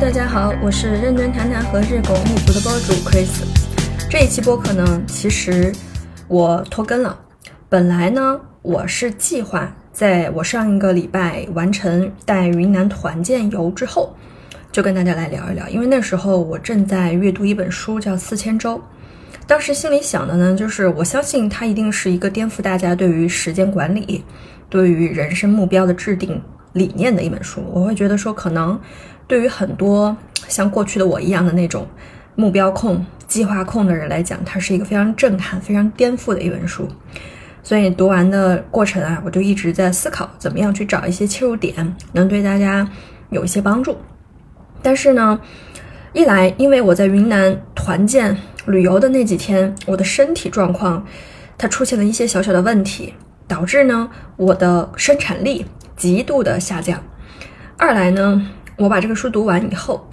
大家好，我是认真谈谈和日狗一族的博主 Chris。这一期播客呢，其实我拖更了。本来呢，我是计划在我上一个礼拜完成带云南团建游之后，就跟大家来聊一聊。因为那时候我正在阅读一本书，叫《四千周》。当时心里想的呢，就是我相信它一定是一个颠覆大家对于时间管理、对于人生目标的制定理念的一本书。我会觉得说，可能。对于很多像过去的我一样的那种目标控、计划控的人来讲，它是一个非常震撼、非常颠覆的一本书。所以读完的过程啊，我就一直在思考怎么样去找一些切入点，能对大家有一些帮助。但是呢，一来因为我在云南团建旅游的那几天，我的身体状况它出现了一些小小的问题，导致呢我的生产力极度的下降。二来呢。我把这个书读完以后，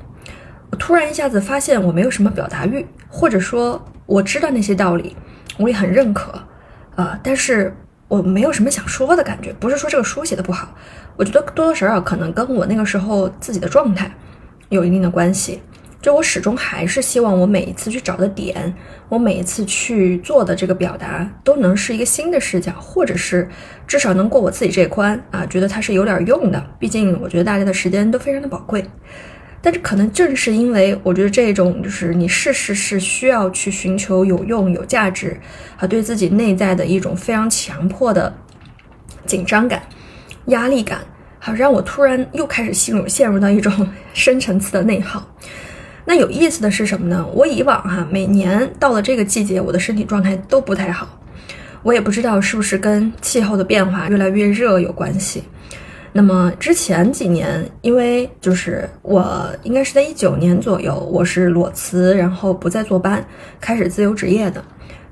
我突然一下子发现我没有什么表达欲，或者说我知道那些道理，我也很认可，啊，但是我没有什么想说的感觉。不是说这个书写的不好，我觉得多多少少可能跟我那个时候自己的状态有一定的关系。就我始终还是希望我每一次去找的点，我每一次去做的这个表达都能是一个新的视角，或者是至少能过我自己这一关啊，觉得它是有点用的。毕竟我觉得大家的时间都非常的宝贵，但是可能正是因为我觉得这种就是你事事是需要去寻求有用、有价值，和对自己内在的一种非常强迫的紧张感、压力感，好让我突然又开始陷入陷入到一种 深层次的内耗。那有意思的是什么呢？我以往哈每年到了这个季节，我的身体状态都不太好。我也不知道是不是跟气候的变化越来越热有关系。那么之前几年，因为就是我应该是在一九年左右，我是裸辞，然后不再坐班，开始自由职业的。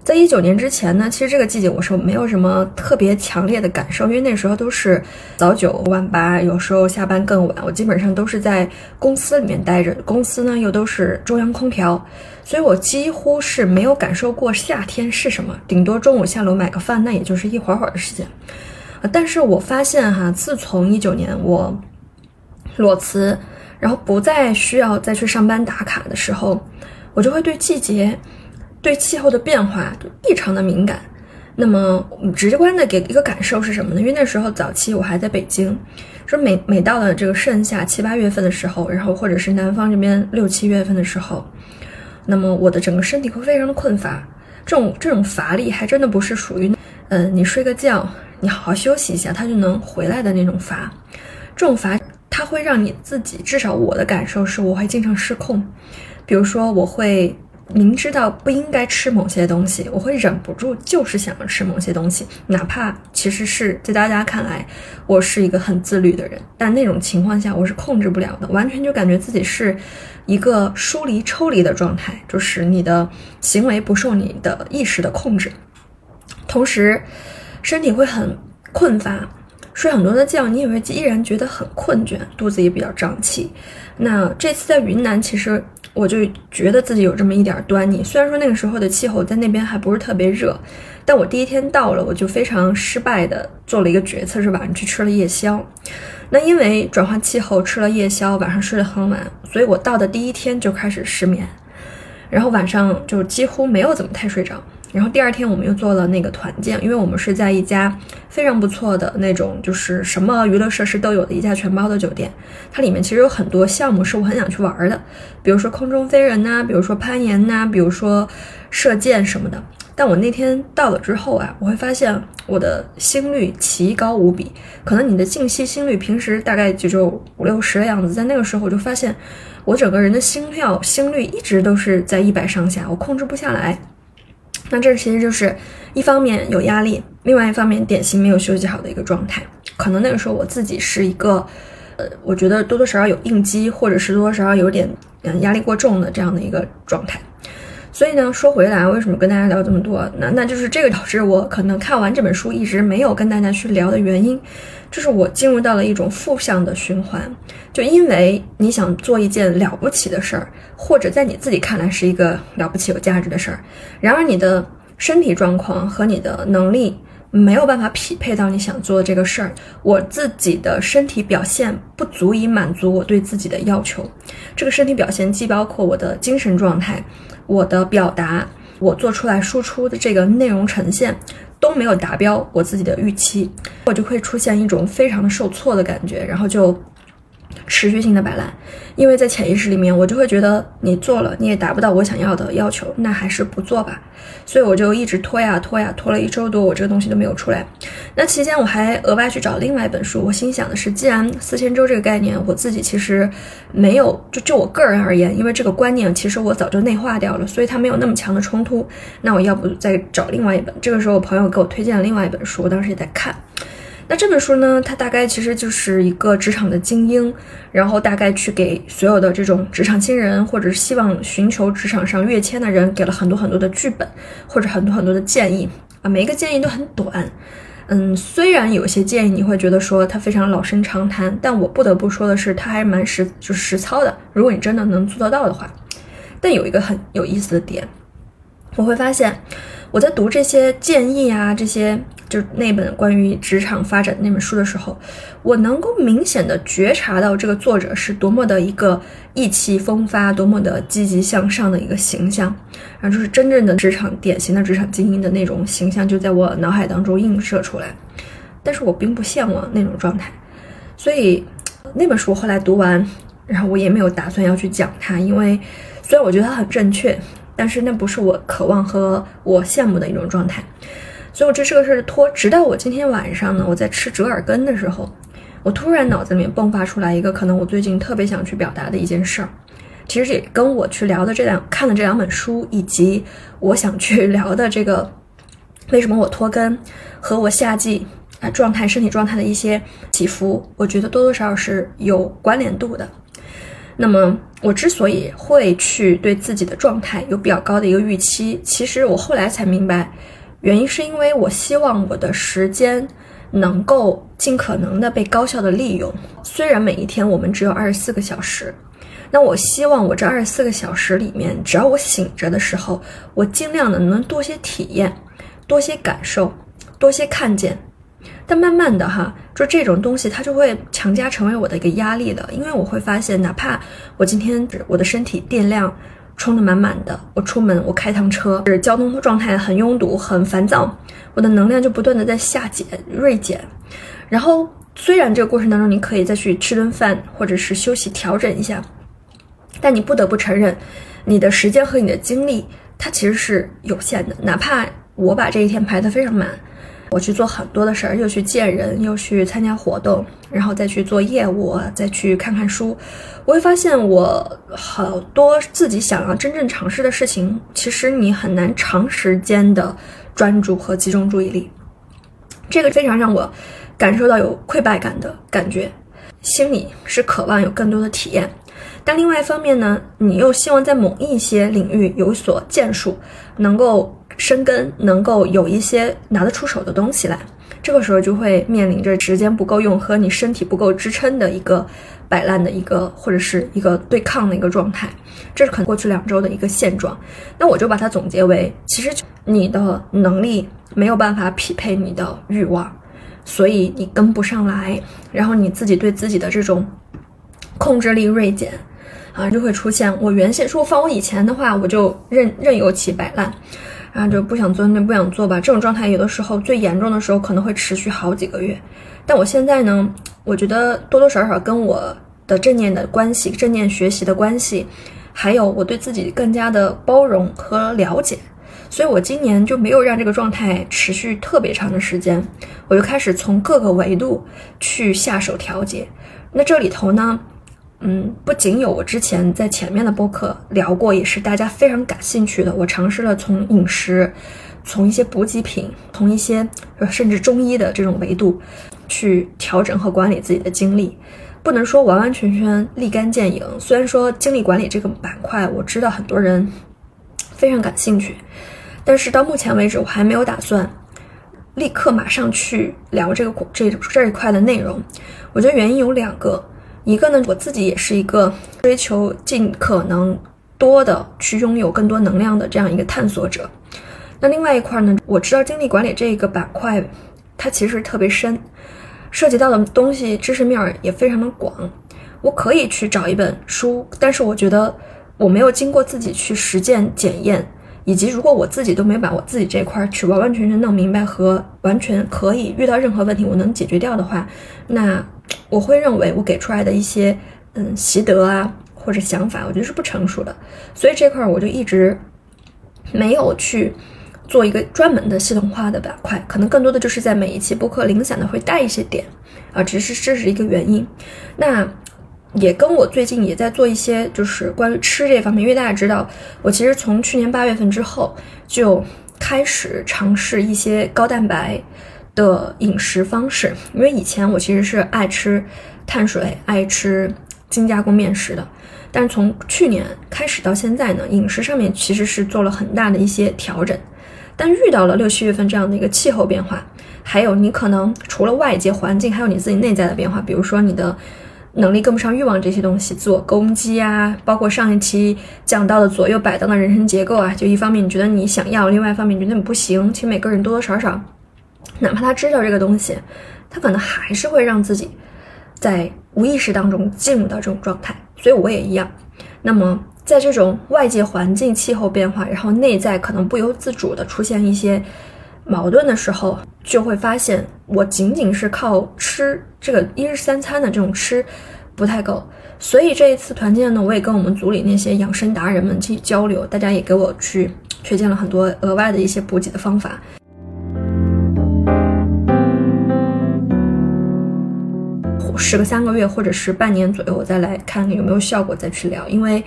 在一九年之前呢，其实这个季节我是没有什么特别强烈的感受，因为那时候都是早九晚八，有时候下班更晚，我基本上都是在公司里面待着，公司呢又都是中央空调，所以我几乎是没有感受过夏天是什么，顶多中午下楼买个饭，那也就是一会儿会儿的时间。但是我发现哈，自从一九年我裸辞，然后不再需要再去上班打卡的时候，我就会对季节。对气候的变化就异常的敏感，那么直观的给一个感受是什么呢？因为那时候早期我还在北京，说每每到了这个盛夏七八月份的时候，然后或者是南方这边六七月份的时候，那么我的整个身体会非常的困乏，这种这种乏力还真的不是属于，嗯，你睡个觉，你好好休息一下，它就能回来的那种乏，这种乏它会让你自己，至少我的感受是我会经常失控，比如说我会。明知道不应该吃某些东西，我会忍不住，就是想要吃某些东西，哪怕其实是在大家看来我是一个很自律的人，但那种情况下我是控制不了的，完全就感觉自己是一个疏离、抽离的状态，就是你的行为不受你的意识的控制，同时身体会很困乏，睡很多的觉，你也会依然觉得很困倦，肚子也比较胀气。那这次在云南，其实。我就觉得自己有这么一点端倪。虽然说那个时候的气候在那边还不是特别热，但我第一天到了，我就非常失败的做了一个决策，是晚上去吃了夜宵。那因为转换气候吃了夜宵，晚上睡得很晚，所以我到的第一天就开始失眠，然后晚上就几乎没有怎么太睡着。然后第二天我们又做了那个团建，因为我们是在一家非常不错的那种，就是什么娱乐设施都有的一家全包的酒店。它里面其实有很多项目是我很想去玩的，比如说空中飞人呐，比如说攀岩呐，比如说射箭什么的。但我那天到了之后啊，我会发现我的心率奇高无比。可能你的静息心率平时大概就就五六十的样子，在那个时候我就发现我整个人的心跳心率一直都是在一百上下，我控制不下来。那这其实就是一方面有压力，另外一方面典型没有休息好的一个状态。可能那个时候我自己是一个，呃，我觉得多多少少有应激，或者是多多少少有点嗯压力过重的这样的一个状态。所以呢，说回来，为什么跟大家聊这么多？那那就是这个导致我可能看完这本书一直没有跟大家去聊的原因。就是我进入到了一种负向的循环，就因为你想做一件了不起的事儿，或者在你自己看来是一个了不起有价值的事儿，然而你的身体状况和你的能力没有办法匹配到你想做的这个事儿，我自己的身体表现不足以满足我对自己的要求。这个身体表现既包括我的精神状态、我的表达、我做出来输出的这个内容呈现都没有达标我自己的预期，我就会出现一种非常的受挫的感觉，然后就。持续性的摆烂，因为在潜意识里面，我就会觉得你做了，你也达不到我想要的要求，那还是不做吧。所以我就一直拖呀拖呀，拖了一周多，我这个东西都没有出来。那期间我还额外去找另外一本书，我心想的是，既然四千周这个概念，我自己其实没有，就就我个人而言，因为这个观念其实我早就内化掉了，所以它没有那么强的冲突。那我要不再找另外一本？这个时候我朋友给我推荐了另外一本书，我当时也在看。那这本书呢？它大概其实就是一个职场的精英，然后大概去给所有的这种职场新人，或者是希望寻求职场上跃迁的人，给了很多很多的剧本，或者很多很多的建议啊。每一个建议都很短，嗯，虽然有些建议你会觉得说它非常老生常谈，但我不得不说的是，它还蛮实，就是实操的。如果你真的能做得到的话，但有一个很有意思的点，我会发现我在读这些建议啊，这些。就是那本关于职场发展那本书的时候，我能够明显的觉察到这个作者是多么的一个意气风发、多么的积极向上的一个形象，然后就是真正的职场典型的职场精英的那种形象就在我脑海当中映射出来。但是我并不向往那种状态，所以那本书后来读完，然后我也没有打算要去讲它，因为虽然我觉得它很正确，但是那不是我渴望和我羡慕的一种状态。所以我这是个事儿拖，直到我今天晚上呢，我在吃折耳根的时候，我突然脑子里面迸发出来一个可能我最近特别想去表达的一件事儿，其实也跟我去聊的这两看的这两本书，以及我想去 聊的这个为什么我拖更和我夏季啊状态身体状态的一些起伏，我觉得多多少少是有关联度的。那么我之所以会去对自己的状态有比较高的一个预期，其实我后来才明白。原因是因为我希望我的时间能够尽可能的被高效的利用。虽然每一天我们只有二十四个小时，那我希望我这二十四个小时里面，只要我醒着的时候，我尽量的能多些体验，多些感受，多些看见。但慢慢的哈，就这种东西它就会强加成为我的一个压力了，因为我会发现，哪怕我今天我的身体电量。充的满满的，我出门，我开趟车，是交通状态很拥堵、很烦躁，我的能量就不断的在下减、锐减。然后，虽然这个过程当中你可以再去吃顿饭，或者是休息调整一下，但你不得不承认，你的时间和你的精力它其实是有限的。哪怕我把这一天排得非常满。我去做很多的事儿，又去见人，又去参加活动，然后再去做业务，再去看看书。我会发现，我好多自己想要真正尝试的事情，其实你很难长时间的专注和集中注意力。这个非常让我感受到有溃败感的感觉，心里是渴望有更多的体验。但另外一方面呢，你又希望在某一些领域有所建树，能够。生根能够有一些拿得出手的东西来，这个时候就会面临着时间不够用和你身体不够支撑的一个摆烂的一个或者是一个对抗的一个状态，这是可能过去两周的一个现状。那我就把它总结为，其实你的能力没有办法匹配你的欲望，所以你跟不上来，然后你自己对自己的这种控制力锐减，啊，就会出现我原先说放我以前的话，我就任任由其摆烂。然后就不想做那不想做吧，这种状态有的时候最严重的时候可能会持续好几个月。但我现在呢，我觉得多多少少跟我的正念的关系、正念学习的关系，还有我对自己更加的包容和了解，所以我今年就没有让这个状态持续特别长的时间，我就开始从各个维度去下手调节。那这里头呢？嗯，不仅有我之前在前面的播客聊过，也是大家非常感兴趣的。我尝试了从饮食，从一些补给品，从一些甚至中医的这种维度去调整和管理自己的精力，不能说完完全全立竿见影。虽然说精力管理这个板块，我知道很多人非常感兴趣，但是到目前为止，我还没有打算立刻马上去聊这个这这一块的内容。我觉得原因有两个。一个呢，我自己也是一个追求尽可能多的去拥有更多能量的这样一个探索者。那另外一块呢，我知道精力管理这个板块，它其实特别深，涉及到的东西知识面也非常的广。我可以去找一本书，但是我觉得我没有经过自己去实践检验，以及如果我自己都没把我自己这块去完完全全弄明白和完全可以遇到任何问题我能解决掉的话，那我会认为我给出来的一些嗯习得啊或者想法，我觉得是不成熟的。所以这块我就一直没有去做一个专门的系统化的板块，可能更多的就是在每一期播客零散的会带一些点啊，只是这是一个原因。那。也跟我最近也在做一些，就是关于吃这方面，因为大家知道，我其实从去年八月份之后就开始尝试一些高蛋白的饮食方式，因为以前我其实是爱吃碳水、爱吃精加工面食的，但是从去年开始到现在呢，饮食上面其实是做了很大的一些调整，但遇到了六七月份这样的一个气候变化，还有你可能除了外界环境，还有你自己内在的变化，比如说你的。能力跟不上欲望这些东西，自我攻击啊，包括上一期讲到的左右摆荡的人生结构啊，就一方面你觉得你想要，另外一方面你觉得你不行。其实每个人多多少少，哪怕他知道这个东西，他可能还是会让自己在无意识当中进入到这种状态。所以我也一样。那么在这种外界环境、气候变化，然后内在可能不由自主的出现一些。矛盾的时候，就会发现我仅仅是靠吃这个一日三餐的这种吃不太够，所以这一次团建呢，我也跟我们组里那些养生达人们去交流，大家也给我去推荐了很多额外的一些补给的方法。试个三个月或者是半年左右，我再来看看有没有效果再去聊，因为。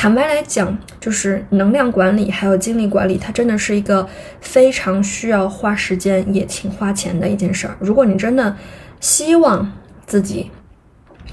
坦白来讲，就是能量管理还有精力管理，它真的是一个非常需要花时间也挺花钱的一件事儿。如果你真的希望自己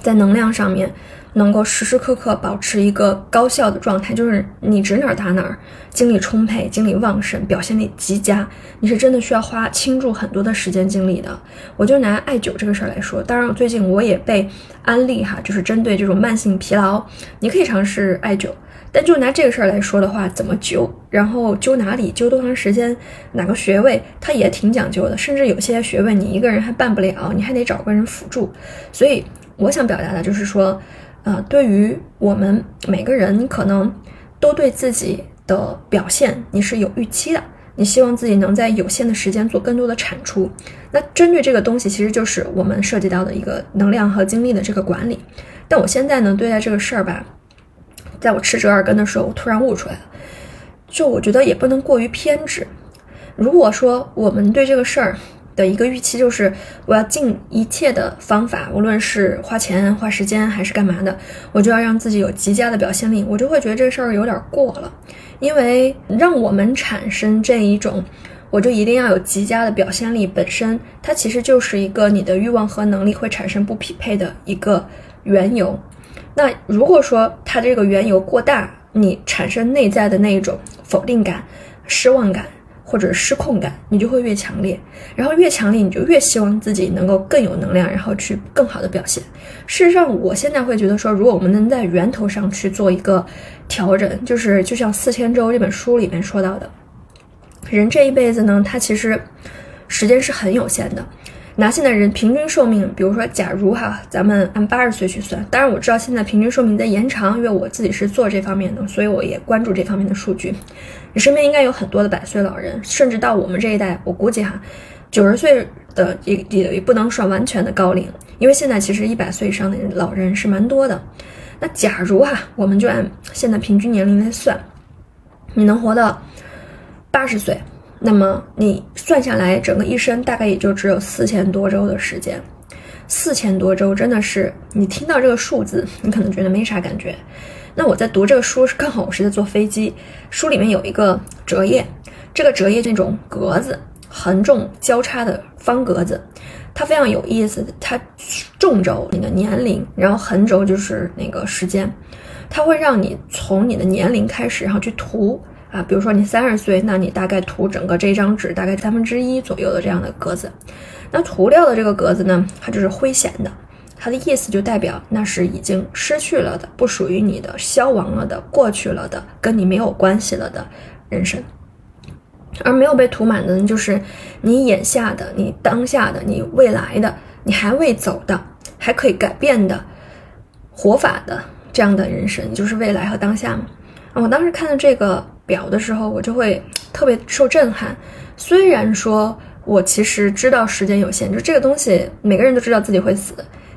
在能量上面能够时时刻刻保持一个高效的状态，就是你指哪儿打哪儿，精力充沛、精力旺盛、表现力极佳，你是真的需要花倾注很多的时间精力的。我就拿艾灸这个事儿来说，当然最近我也被安利哈，就是针对这种慢性疲劳，你可以尝试艾灸。但就拿这个事儿来说的话，怎么灸，然后灸哪里，灸多长时间，哪个穴位，它也挺讲究的。甚至有些穴位你一个人还办不了，你还得找个人辅助。所以我想表达的就是说，呃，对于我们每个人，可能都对自己的表现你是有预期的，你希望自己能在有限的时间做更多的产出。那针对这个东西，其实就是我们涉及到的一个能量和精力的这个管理。但我现在呢，对待这个事儿吧。在我吃折耳根的时候，我突然悟出来了，就我觉得也不能过于偏执。如果说我们对这个事儿的一个预期就是我要尽一切的方法，无论是花钱、花时间还是干嘛的，我就要让自己有极佳的表现力，我就会觉得这事儿有点过了。因为让我们产生这一种，我就一定要有极佳的表现力，本身它其实就是一个你的欲望和能力会产生不匹配的一个缘由。那如果说它这个缘由过大，你产生内在的那一种否定感、失望感或者失控感，你就会越强烈。然后越强烈，你就越希望自己能够更有能量，然后去更好的表现。事实上，我现在会觉得说，如果我们能在源头上去做一个调整，就是就像《四千周》这本书里面说到的，人这一辈子呢，他其实时间是很有限的。拿现在人平均寿命，比如说，假如哈，咱们按八十岁去算，当然我知道现在平均寿命在延长，因为我自己是做这方面的，所以我也关注这方面的数据。你身边应该有很多的百岁老人，甚至到我们这一代，我估计哈，九十岁的也也也不能算完全的高龄，因为现在其实一百岁以上的老人是蛮多的。那假如哈，我们就按现在平均年龄来算，你能活到八十岁。那么你算下来，整个一生大概也就只有四千多周的时间。四千多周真的是，你听到这个数字，你可能觉得没啥感觉。那我在读这个书是刚好我是在坐飞机，书里面有一个折页，这个折页这种格子，横纵交叉的方格子，它非常有意思。它纵轴你的年龄，然后横轴就是那个时间，它会让你从你的年龄开始，然后去涂。啊，比如说你三十岁，那你大概涂整个这张纸大概三分之一左右的这样的格子，那涂掉的这个格子呢，它就是灰显的，它的意思就代表那是已经失去了的，不属于你的，消亡了的，过去了的，跟你没有关系了的人生。而没有被涂满的呢，就是你眼下的、你当下的、你未来的、你还未走的、还可以改变的活法的这样的人生，就是未来和当下嘛。我当时看到这个表的时候，我就会特别受震撼。虽然说我其实知道时间有限，就这个东西每个人都知道自己会死，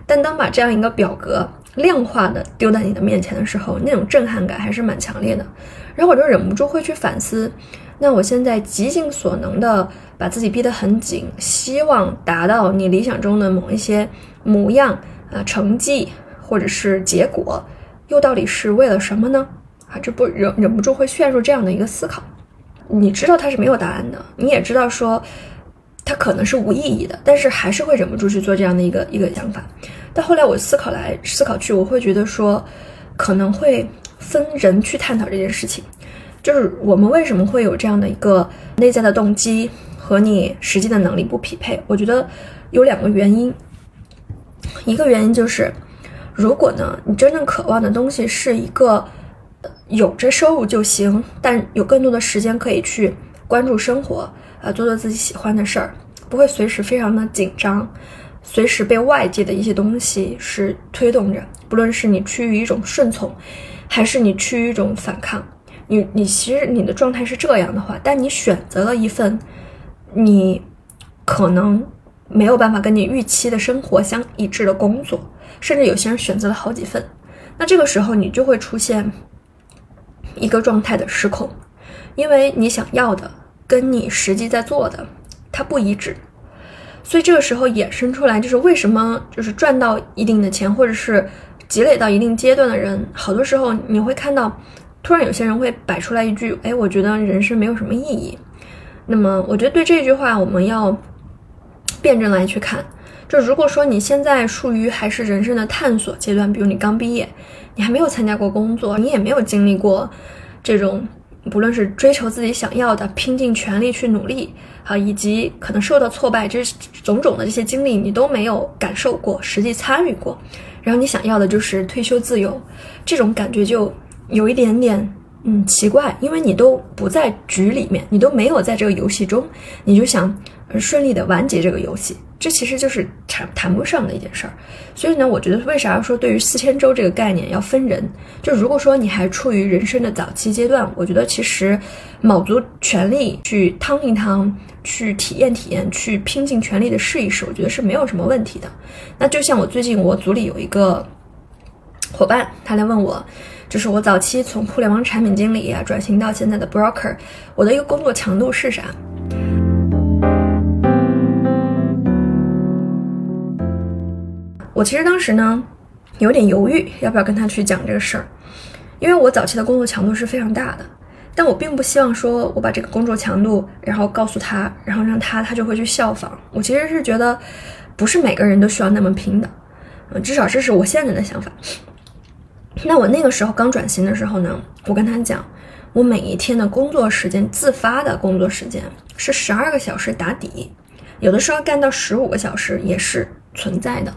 但当把这样一个表格量化的丢在你的面前的时候，那种震撼感还是蛮强烈的。然后我就忍不住会去反思，那我现在极尽所能的把自己逼得很紧，希望达到你理想中的某一些模样啊、成绩或者是结果，又到底是为了什么呢？啊，这不忍忍不住会陷入这样的一个思考。你知道它是没有答案的，你也知道说它可能是无意义的，但是还是会忍不住去做这样的一个一个想法。但后来我思考来思考去，我会觉得说可能会分人去探讨这件事情，就是我们为什么会有这样的一个内在的动机和你实际的能力不匹配？我觉得有两个原因，一个原因就是如果呢你真正渴望的东西是一个。有着收入就行，但有更多的时间可以去关注生活，呃，做做自己喜欢的事儿，不会随时非常的紧张，随时被外界的一些东西是推动着，不论是你趋于一种顺从，还是你趋于一种反抗，你你其实你的状态是这样的话，但你选择了一份你可能没有办法跟你预期的生活相一致的工作，甚至有些人选择了好几份，那这个时候你就会出现。一个状态的失控，因为你想要的跟你实际在做的它不一致，所以这个时候衍生出来就是为什么就是赚到一定的钱或者是积累到一定阶段的人，好多时候你会看到，突然有些人会摆出来一句，哎，我觉得人生没有什么意义。那么我觉得对这句话我们要辩证来去看，就如果说你现在处于还是人生的探索阶段，比如你刚毕业。你还没有参加过工作，你也没有经历过这种，不论是追求自己想要的，拼尽全力去努力啊，以及可能受到挫败，这种种的这些经历你都没有感受过，实际参与过。然后你想要的就是退休自由，这种感觉就有一点点嗯奇怪，因为你都不在局里面，你都没有在这个游戏中，你就想顺利的完结这个游戏。这其实就是谈谈不上的一件事儿，所以呢，我觉得为啥要说对于四千周这个概念要分人？就如果说你还处于人生的早期阶段，我觉得其实卯足全力去趟一趟，去体验体验，去拼尽全力的试一试，我觉得是没有什么问题的。那就像我最近我组里有一个伙伴，他来问我，就是我早期从互联网产品经理啊转型到现在的 broker，我的一个工作强度是啥？我其实当时呢，有点犹豫要不要跟他去讲这个事儿，因为我早期的工作强度是非常大的，但我并不希望说我把这个工作强度，然后告诉他，然后让他他就会去效仿。我其实是觉得，不是每个人都需要那么拼的，嗯，至少这是我现在的想法。那我那个时候刚转型的时候呢，我跟他讲，我每一天的工作时间，自发的工作时间是十二个小时打底，有的时候干到十五个小时也是存在的。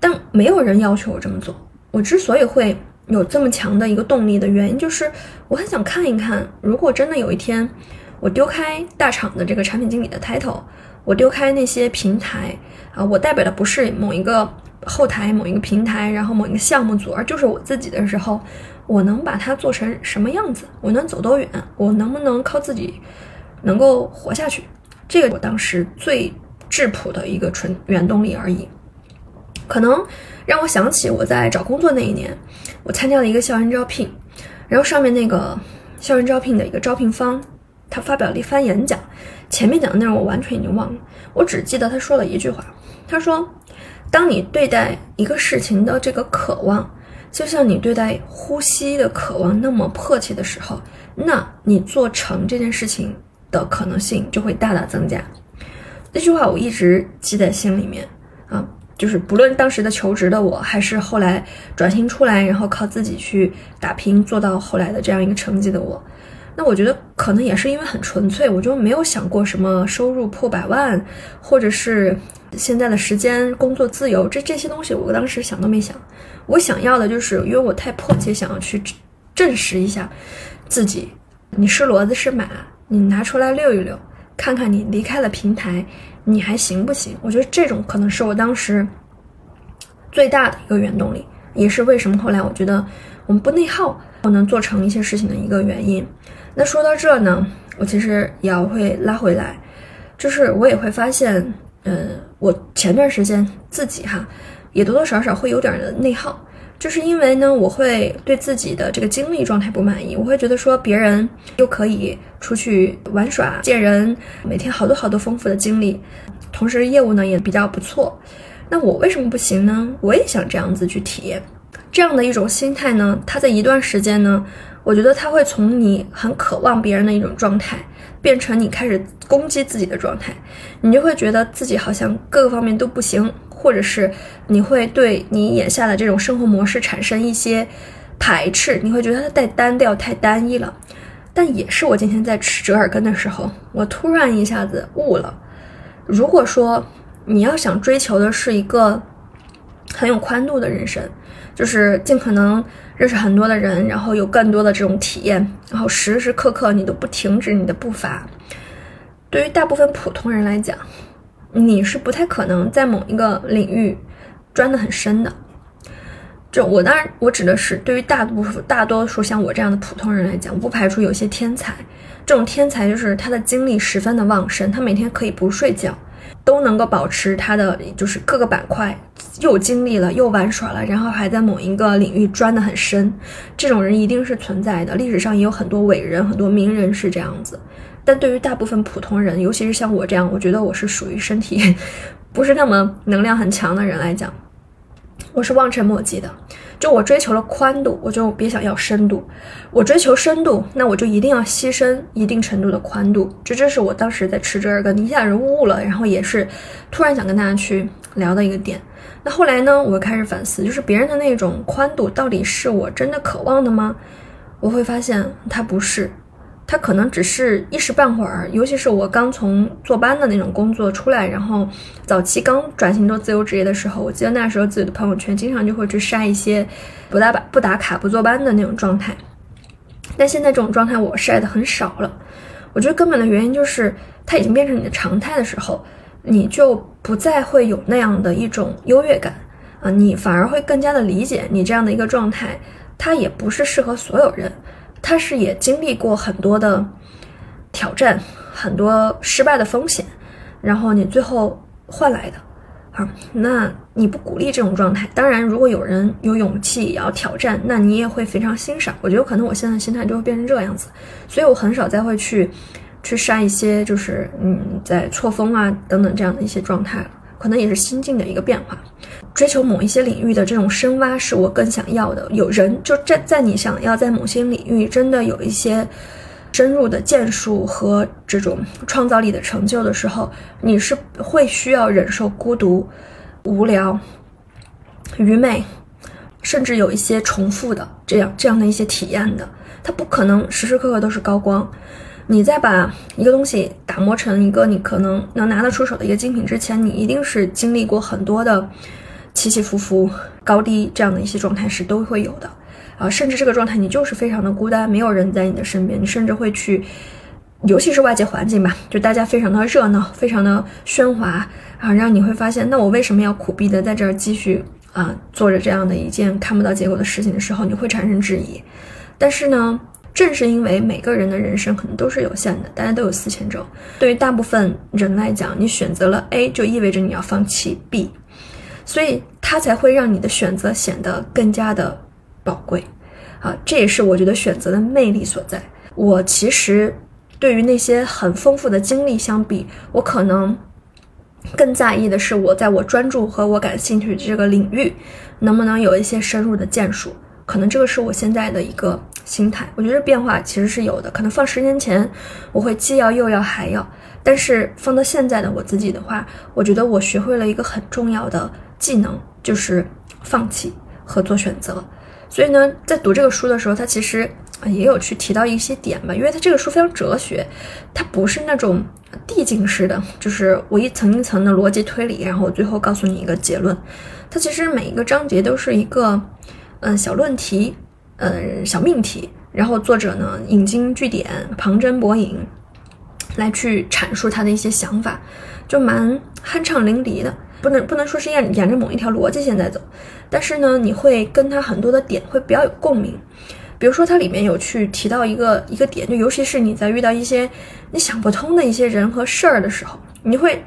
但没有人要求我这么做。我之所以会有这么强的一个动力的原因，就是我很想看一看，如果真的有一天我丢开大厂的这个产品经理的 title，我丢开那些平台啊，我代表的不是某一个后台、某一个平台，然后某一个项目组，而就是我自己的时候，我能把它做成什么样子？我能走多远？我能不能靠自己能够活下去？这个我当时最质朴的一个纯原动力而已。可能让我想起我在找工作那一年，我参加了一个校园招聘，然后上面那个校园招聘的一个招聘方，他发表了一番演讲，前面讲的内容我完全已经忘了，我只记得他说了一句话，他说：“当你对待一个事情的这个渴望，就像你对待呼吸的渴望那么迫切的时候，那你做成这件事情的可能性就会大大增加。”这句话我一直记在心里面。就是不论当时的求职的我，还是后来转型出来，然后靠自己去打拼做到后来的这样一个成绩的我，那我觉得可能也是因为很纯粹，我就没有想过什么收入破百万，或者是现在的时间工作自由，这这些东西我当时想都没想。我想要的就是，因为我太迫切想要去证实一下自己，你是骡子是马，你拿出来溜一溜，看看你离开了平台，你还行不行？我觉得这种可能是我当时最大的一个原动力，也是为什么后来我觉得我们不内耗，我能做成一些事情的一个原因。那说到这呢，我其实也要会拉回来，就是我也会发现，嗯，我前段时间自己哈，也多多少少会有点的内耗。就是因为呢，我会对自己的这个精力状态不满意，我会觉得说别人又可以出去玩耍、见人，每天好多好多丰富的经历，同时业务呢也比较不错，那我为什么不行呢？我也想这样子去体验，这样的一种心态呢，它在一段时间呢，我觉得它会从你很渴望别人的一种状态，变成你开始攻击自己的状态，你就会觉得自己好像各个方面都不行。或者是你会对你眼下的这种生活模式产生一些排斥，你会觉得它太单调、太单一了。但也是我今天在吃折耳根的时候，我突然一下子悟了。如果说你要想追求的是一个很有宽度的人生，就是尽可能认识很多的人，然后有更多的这种体验，然后时时刻刻你都不停止你的步伐。对于大部分普通人来讲，你是不太可能在某一个领域钻得很深的。就我当然，我指的是对于大部分大多数像我这样的普通人来讲，不排除有些天才。这种天才就是他的精力十分的旺盛，他每天可以不睡觉，都能够保持他的就是各个板块又经历了又玩耍了，然后还在某一个领域钻得很深。这种人一定是存在的，历史上也有很多伟人、很多名人是这样子。但对于大部分普通人，尤其是像我这样，我觉得我是属于身体 不是那么能量很强的人来讲，我是望尘莫及的。就我追求了宽度，我就别想要深度；我追求深度，那我就一定要牺牲一定程度的宽度。这这是我当时在吃这个一下人悟了，然后也是突然想跟大家去聊的一个点。那后来呢，我开始反思，就是别人的那种宽度，到底是我真的渴望的吗？我会发现它不是。他可能只是一时半会儿，尤其是我刚从坐班的那种工作出来，然后早期刚转型做自由职业的时候，我记得那时候自己的朋友圈经常就会去晒一些不打不打卡、不坐班的那种状态。但现在这种状态我晒的很少了。我觉得根本的原因就是它已经变成你的常态的时候，你就不再会有那样的一种优越感啊，你反而会更加的理解你这样的一个状态，它也不是适合所有人。他是也经历过很多的挑战，很多失败的风险，然后你最后换来的，好，那你不鼓励这种状态。当然，如果有人有勇气也要挑战，那你也会非常欣赏。我觉得可能我现在心态就会变成这样子，所以我很少再会去去删一些就是嗯在错峰啊等等这样的一些状态了。可能也是心境的一个变化，追求某一些领域的这种深挖是我更想要的。有人就在在你想要在某些领域真的有一些深入的建树和这种创造力的成就的时候，你是会需要忍受孤独、无聊、愚昧，甚至有一些重复的这样这样的一些体验的。它不可能时时刻刻都是高光。你在把一个东西打磨成一个你可能能拿得出手的一个精品之前，你一定是经历过很多的起起伏伏、高低这样的一些状态是都会有的啊，甚至这个状态你就是非常的孤单，没有人在你的身边，你甚至会去，尤其是外界环境吧，就大家非常的热闹、非常的喧哗啊，让你会发现，那我为什么要苦逼的在这儿继续啊做着这样的一件看不到结果的事情的时候，你会产生质疑，但是呢？正是因为每个人的人生可能都是有限的，大家都有四千周。对于大部分人来讲，你选择了 A，就意味着你要放弃 B，所以它才会让你的选择显得更加的宝贵。啊，这也是我觉得选择的魅力所在。我其实对于那些很丰富的经历相比，我可能更在意的是我在我专注和我感兴趣的这个领域，能不能有一些深入的建树。可能这个是我现在的一个心态，我觉得变化其实是有的。可能放十年前，我会既要又要还要，但是放到现在的我自己的话，我觉得我学会了一个很重要的技能，就是放弃和做选择。所以呢，在读这个书的时候，它其实也有去提到一些点吧，因为它这个书非常哲学，它不是那种递进式的，就是我一层一层的逻辑推理，然后我最后告诉你一个结论。它其实每一个章节都是一个。嗯，小论题，嗯，小命题，然后作者呢引经据典，旁征博引，来去阐述他的一些想法，就蛮酣畅淋漓的。不能不能说是沿沿着某一条逻辑线在走，但是呢，你会跟他很多的点会比较有共鸣。比如说，它里面有去提到一个一个点，就尤其是你在遇到一些你想不通的一些人和事儿的时候，你会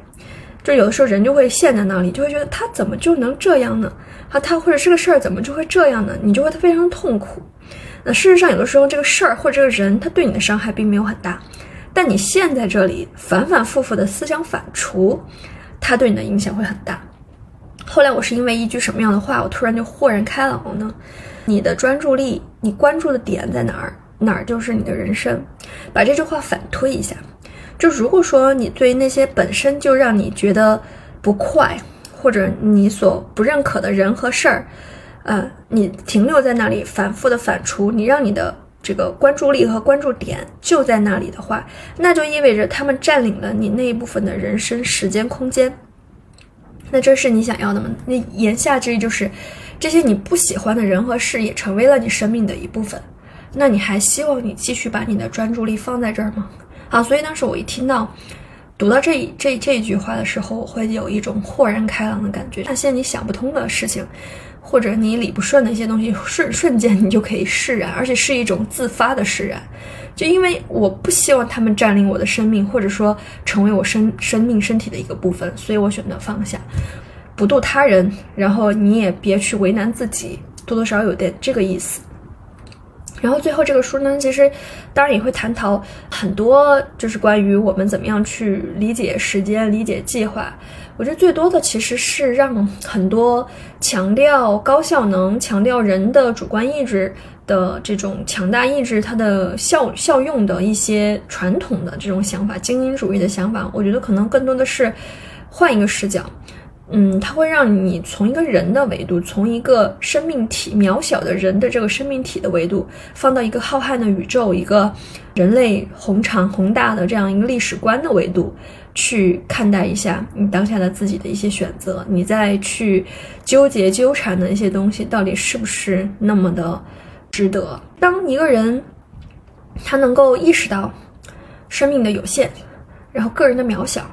就有的时候人就会陷在那里，就会觉得他怎么就能这样呢？啊，他或者这个事儿怎么就会这样呢？你就会非常痛苦。那事实上，有的时候这个事儿或者这个人，他对你的伤害并没有很大，但你陷在这里反反复复的思想反刍，他对你的影响会很大。后来我是因为一句什么样的话，我突然就豁然开朗了呢？你的专注力，你关注的点在哪儿，哪儿就是你的人生。把这句话反推一下，就如果说你对那些本身就让你觉得不快，或者你所不认可的人和事儿，呃，你停留在那里，反复的反刍，你让你的这个关注力和关注点就在那里的话，那就意味着他们占领了你那一部分的人生、时间、空间。那这是你想要的吗？那言下之意就是。这些你不喜欢的人和事也成为了你生命的一部分，那你还希望你继续把你的专注力放在这儿吗？啊，所以当时我一听到读到这这这一句话的时候，会有一种豁然开朗的感觉。那些你想不通的事情，或者你理不顺的一些东西，瞬瞬间你就可以释然，而且是一种自发的释然。就因为我不希望他们占领我的生命，或者说成为我生生命身体的一个部分，所以我选择放下。不渡他人，然后你也别去为难自己，多多少少有点这个意思。然后最后这个书呢，其实当然也会探讨很多，就是关于我们怎么样去理解时间、理解计划。我觉得最多的其实是让很多强调高效能、强调人的主观意志的这种强大意志，它的效效用的一些传统的这种想法、精英主义的想法，我觉得可能更多的是换一个视角。嗯，它会让你从一个人的维度，从一个生命体渺小的人的这个生命体的维度，放到一个浩瀚的宇宙，一个人类宏长宏大的这样一个历史观的维度去看待一下你当下的自己的一些选择，你再去纠结纠缠的一些东西，到底是不是那么的值得？当一个人他能够意识到生命的有限，然后个人的渺小。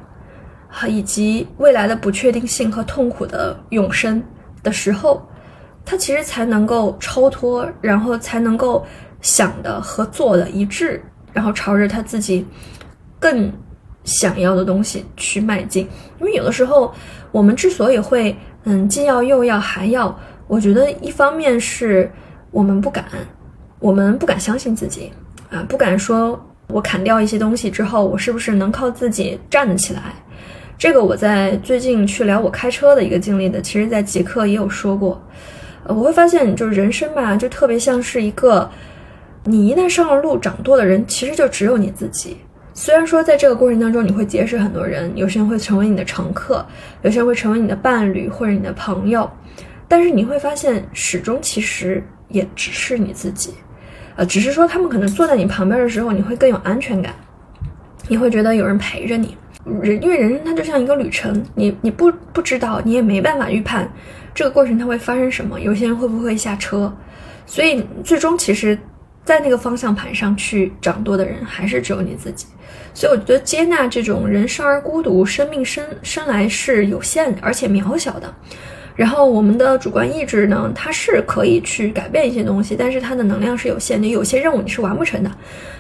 以及未来的不确定性和痛苦的永生的时候，他其实才能够超脱，然后才能够想的和做的一致，然后朝着他自己更想要的东西去迈进。因为有的时候，我们之所以会嗯既要又要还要，我觉得一方面是我们不敢，我们不敢相信自己啊，不敢说我砍掉一些东西之后，我是不是能靠自己站得起来。这个我在最近去聊我开车的一个经历的，其实在极客也有说过。我会发现，就是人生吧，就特别像是一个，你一旦上了路，掌舵的人其实就只有你自己。虽然说在这个过程当中，你会结识很多人，有些人会成为你的乘客，有些人会成为你的伴侣或者你的朋友，但是你会发现，始终其实也只是你自己。呃，只是说他们可能坐在你旁边的时候，你会更有安全感，你会觉得有人陪着你。人因为人生它就像一个旅程，你你不不知道，你也没办法预判这个过程它会发生什么，有些人会不会下车，所以最终其实，在那个方向盘上去掌舵的人还是只有你自己。所以我觉得接纳这种人生而孤独，生命生生来是有限而且渺小的。然后我们的主观意志呢，它是可以去改变一些东西，但是它的能量是有限的，有些任务你是完不成的，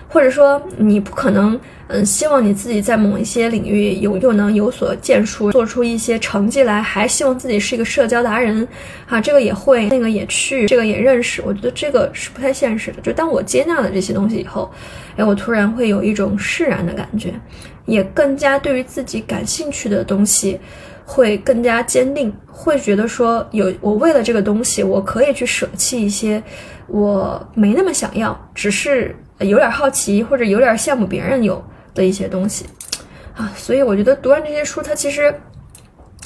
或者说你不可能，嗯，希望你自己在某一些领域有又能有所建树，做出一些成绩来，还希望自己是一个社交达人，啊，这个也会，那个也去，这个也认识，我觉得这个是不太现实的。就当我接纳了这些东西以后，哎，我突然会有一种释然的感觉，也更加对于自己感兴趣的东西。会更加坚定，会觉得说有我为了这个东西，我可以去舍弃一些我没那么想要，只是有点好奇或者有点羡慕别人有的一些东西啊。所以我觉得读完这些书，它其实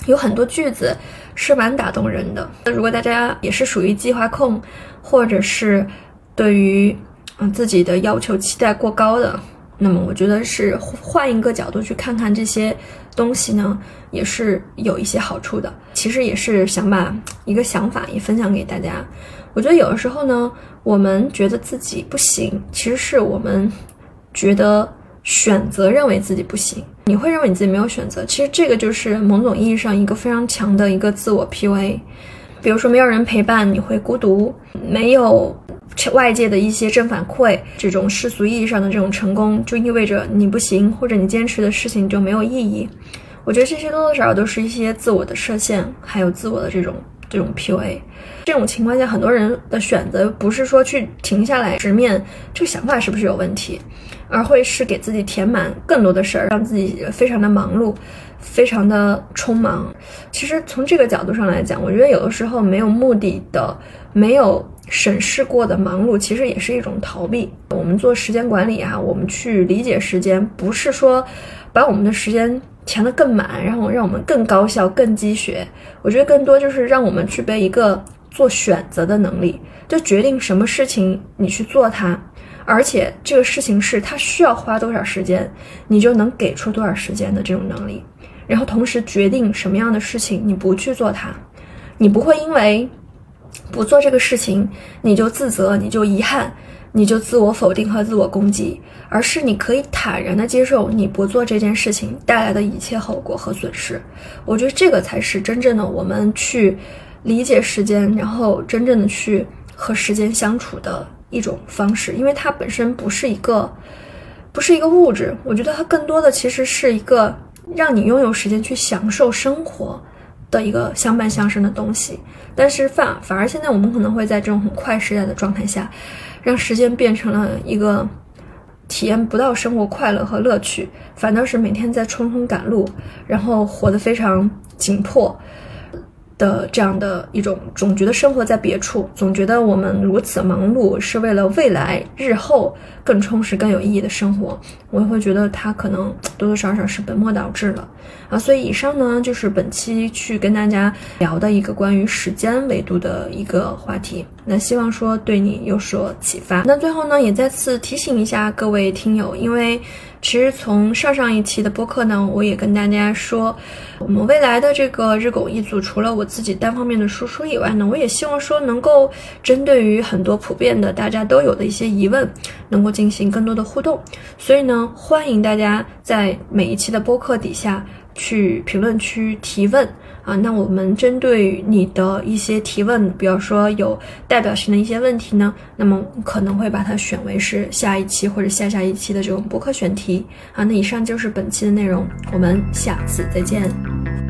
有很多句子是蛮打动人的。那如果大家也是属于计划控，或者是对于嗯自己的要求期待过高的，那么我觉得是换一个角度去看看这些。东西呢也是有一些好处的，其实也是想把一个想法也分享给大家。我觉得有的时候呢，我们觉得自己不行，其实是我们觉得选择认为自己不行，你会认为你自己没有选择。其实这个就是某种意义上一个非常强的一个自我 PUA。比如说没有人陪伴，你会孤独；没有外界的一些正反馈，这种世俗意义上的这种成功，就意味着你不行，或者你坚持的事情就没有意义。我觉得这些多多少少都是一些自我的设限，还有自我的这种这种 PUA。这种情况下，很多人的选择不是说去停下来直面这个想法是不是有问题，而会是给自己填满更多的事儿，让自己非常的忙碌。非常的匆忙，其实从这个角度上来讲，我觉得有的时候没有目的的、没有审视过的忙碌，其实也是一种逃避。我们做时间管理啊，我们去理解时间，不是说把我们的时间填得更满，然后让我们更高效、更积雪。我觉得更多就是让我们具备一个做选择的能力，就决定什么事情你去做它，而且这个事情是它需要花多少时间，你就能给出多少时间的这种能力。然后同时决定什么样的事情你不去做它，你不会因为不做这个事情你就自责，你就遗憾，你就自我否定和自我攻击，而是你可以坦然的接受你不做这件事情带来的一切后果和损失。我觉得这个才是真正的我们去理解时间，然后真正的去和时间相处的一种方式，因为它本身不是一个不是一个物质，我觉得它更多的其实是一个。让你拥有时间去享受生活的一个相伴相生的东西，但是反反而现在我们可能会在这种很快时代的状态下，让时间变成了一个体验不到生活快乐和乐趣，反倒是每天在匆匆赶路，然后活得非常紧迫。的这样的一种，总觉得生活在别处，总觉得我们如此忙碌是为了未来日后更充实、更有意义的生活，我也会觉得它可能多多少少是本末倒置了啊。所以以上呢，就是本期去跟大家聊的一个关于时间维度的一个话题。那希望说对你有所启发。那最后呢，也再次提醒一下各位听友，因为。其实从上上一期的播客呢，我也跟大家说，我们未来的这个日拱一组，除了我自己单方面的输出以外呢，我也希望说能够针对于很多普遍的大家都有的一些疑问，能够进行更多的互动。所以呢，欢迎大家在每一期的播客底下去评论区提问。啊，那我们针对你的一些提问，比方说有代表性的一些问题呢，那么可能会把它选为是下一期或者下下一期的这种播客选题。啊，那以上就是本期的内容，我们下次再见。